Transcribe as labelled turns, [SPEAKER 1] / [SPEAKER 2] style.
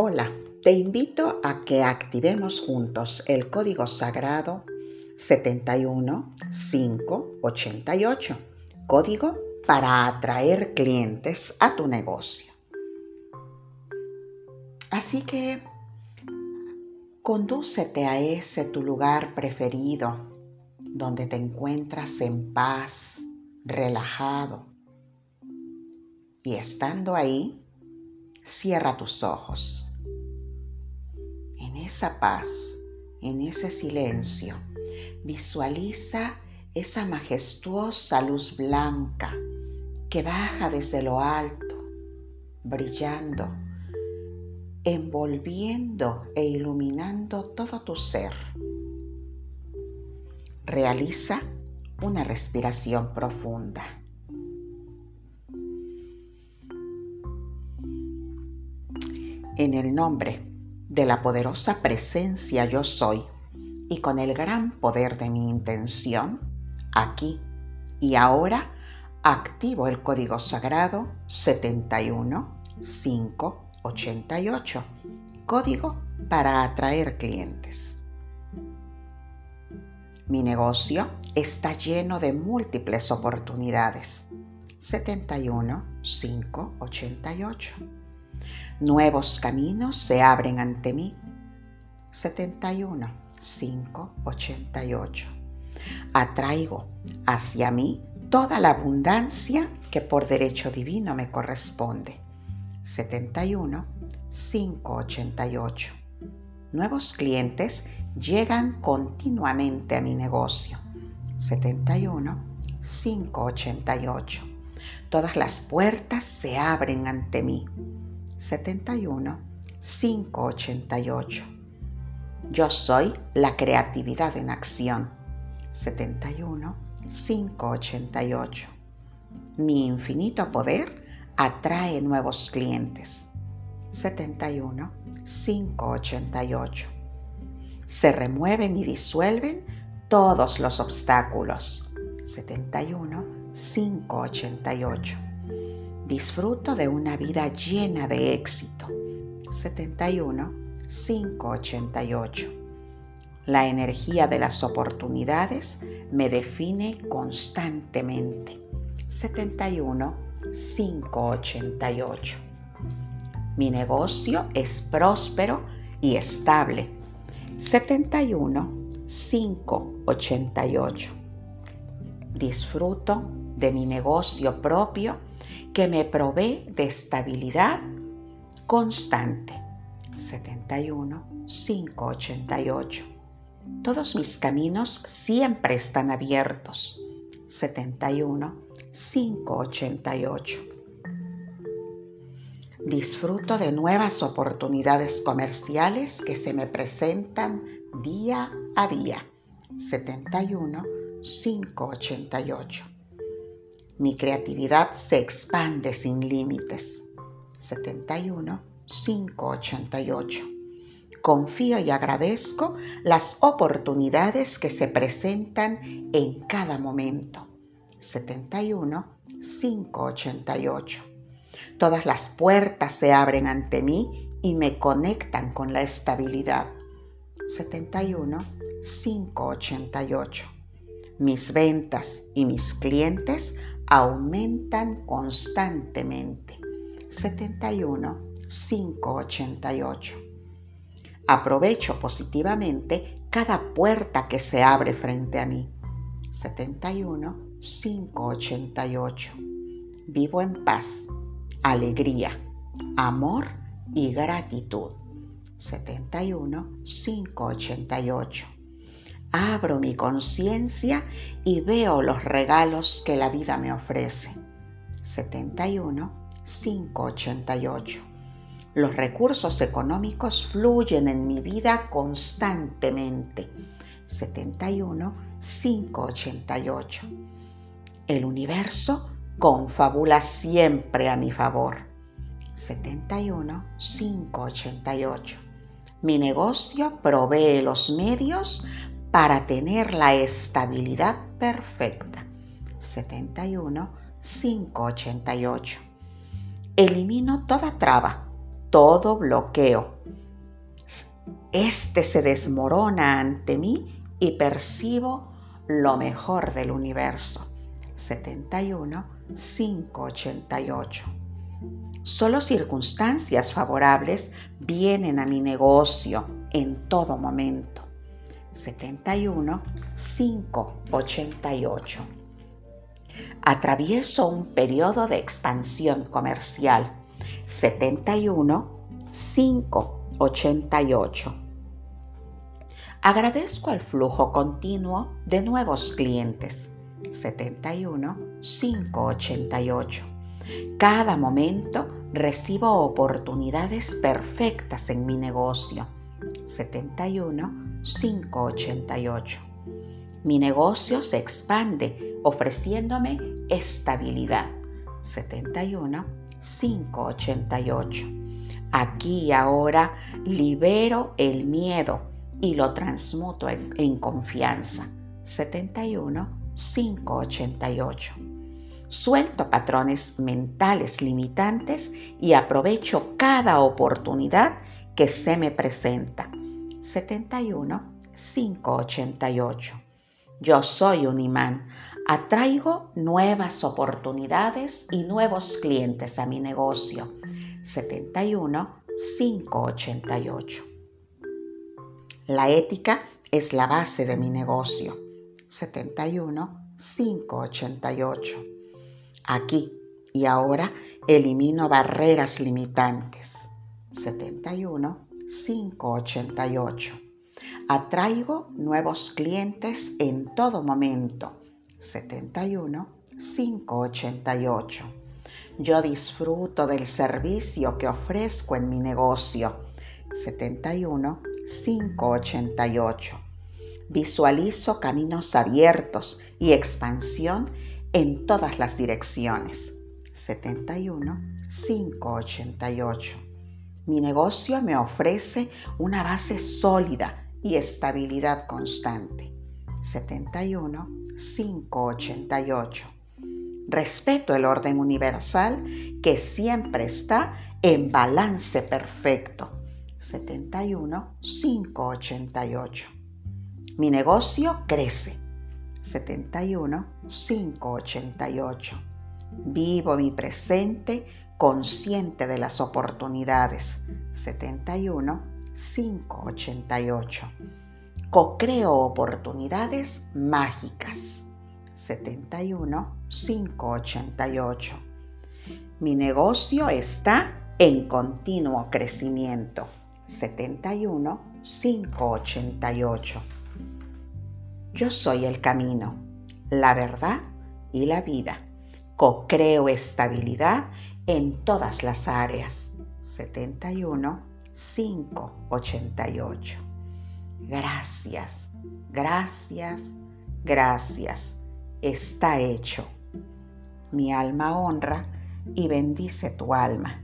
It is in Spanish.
[SPEAKER 1] Hola, te invito a que activemos juntos el código sagrado 71588, código para atraer clientes a tu negocio. Así que condúcete a ese tu lugar preferido, donde te encuentras en paz, relajado. Y estando ahí, cierra tus ojos. Esa paz, en ese silencio, visualiza esa majestuosa luz blanca que baja desde lo alto, brillando, envolviendo e iluminando todo tu ser. Realiza una respiración profunda. En el nombre de la poderosa presencia yo soy y con el gran poder de mi intención, aquí y ahora activo el código sagrado 71588, código para atraer clientes. Mi negocio está lleno de múltiples oportunidades. 71588 Nuevos caminos se abren ante mí. 71, 5, 88. Atraigo hacia mí toda la abundancia que por derecho divino me corresponde. 71, 5, 88. Nuevos clientes llegan continuamente a mi negocio. 71, 5, 88. Todas las puertas se abren ante mí. 71 588. Yo soy la creatividad en acción. 71 588. Mi infinito poder atrae nuevos clientes. 71 588. Se remueven y disuelven todos los obstáculos. 71 588 Disfruto de una vida llena de éxito. 71 588. La energía de las oportunidades me define constantemente. 71 588. Mi negocio es próspero y estable. 71 588. Disfruto de mi negocio propio que me provee de estabilidad constante. 71 588. Todos mis caminos siempre están abiertos. 71 588. Disfruto de nuevas oportunidades comerciales que se me presentan día a día. 71 588. Mi creatividad se expande sin límites. 71 588. Confío y agradezco las oportunidades que se presentan en cada momento. 71 588. Todas las puertas se abren ante mí y me conectan con la estabilidad. 71 588. Mis ventas y mis clientes aumentan constantemente. 71 588. Aprovecho positivamente cada puerta que se abre frente a mí. 71 588. Vivo en paz, alegría, amor y gratitud. 71 588 abro mi conciencia y veo los regalos que la vida me ofrece. 71 588. Los recursos económicos fluyen en mi vida constantemente. 71 588. El universo confabula siempre a mi favor. 71 588. Mi negocio provee los medios para tener la estabilidad perfecta. 71 588. Elimino toda traba, todo bloqueo. Este se desmorona ante mí y percibo lo mejor del universo. 71 588. Solo circunstancias favorables vienen a mi negocio en todo momento. 71 588. Atravieso un periodo de expansión comercial. 71 588. Agradezco el flujo continuo de nuevos clientes. 71 588. Cada momento recibo oportunidades perfectas en mi negocio. 71 588. Mi negocio se expande ofreciéndome estabilidad. 71 588. Aquí y ahora libero el miedo y lo transmuto en, confianza. 71 588. Suelto patrones mentales limitantes y aprovecho cada oportunidad que se me presenta. 71 588. Yo soy un imán. Atraigo nuevas oportunidades y nuevos clientes a mi negocio. 71 588. La ética es la base de mi negocio. 71 588. Aquí y ahora elimino barreras limitantes. 71 588. Atraigo nuevos clientes en todo momento. 71 588. Yo disfruto del servicio que ofrezco en mi negocio. 71 588 visualizo caminos abiertos y expansión en todas las direcciones. 71 588. Mi negocio me ofrece una base sólida y estabilidad constante. 71 588. Respeto el orden universal que siempre está en balance perfecto. 71 588 mi negocio crece. 71 588. Vivo mi presente consciente de las oportunidades. 71 588. Co-creo oportunidades mágicas. 71 588. Mi negocio está en continuo crecimiento. 71 588. Yo soy el camino, la verdad y la vida. Co-creo estabilidad en todas las áreas. 71 588. Gracias, gracias, gracias. Está hecho. Mi alma honra y bendice tu alma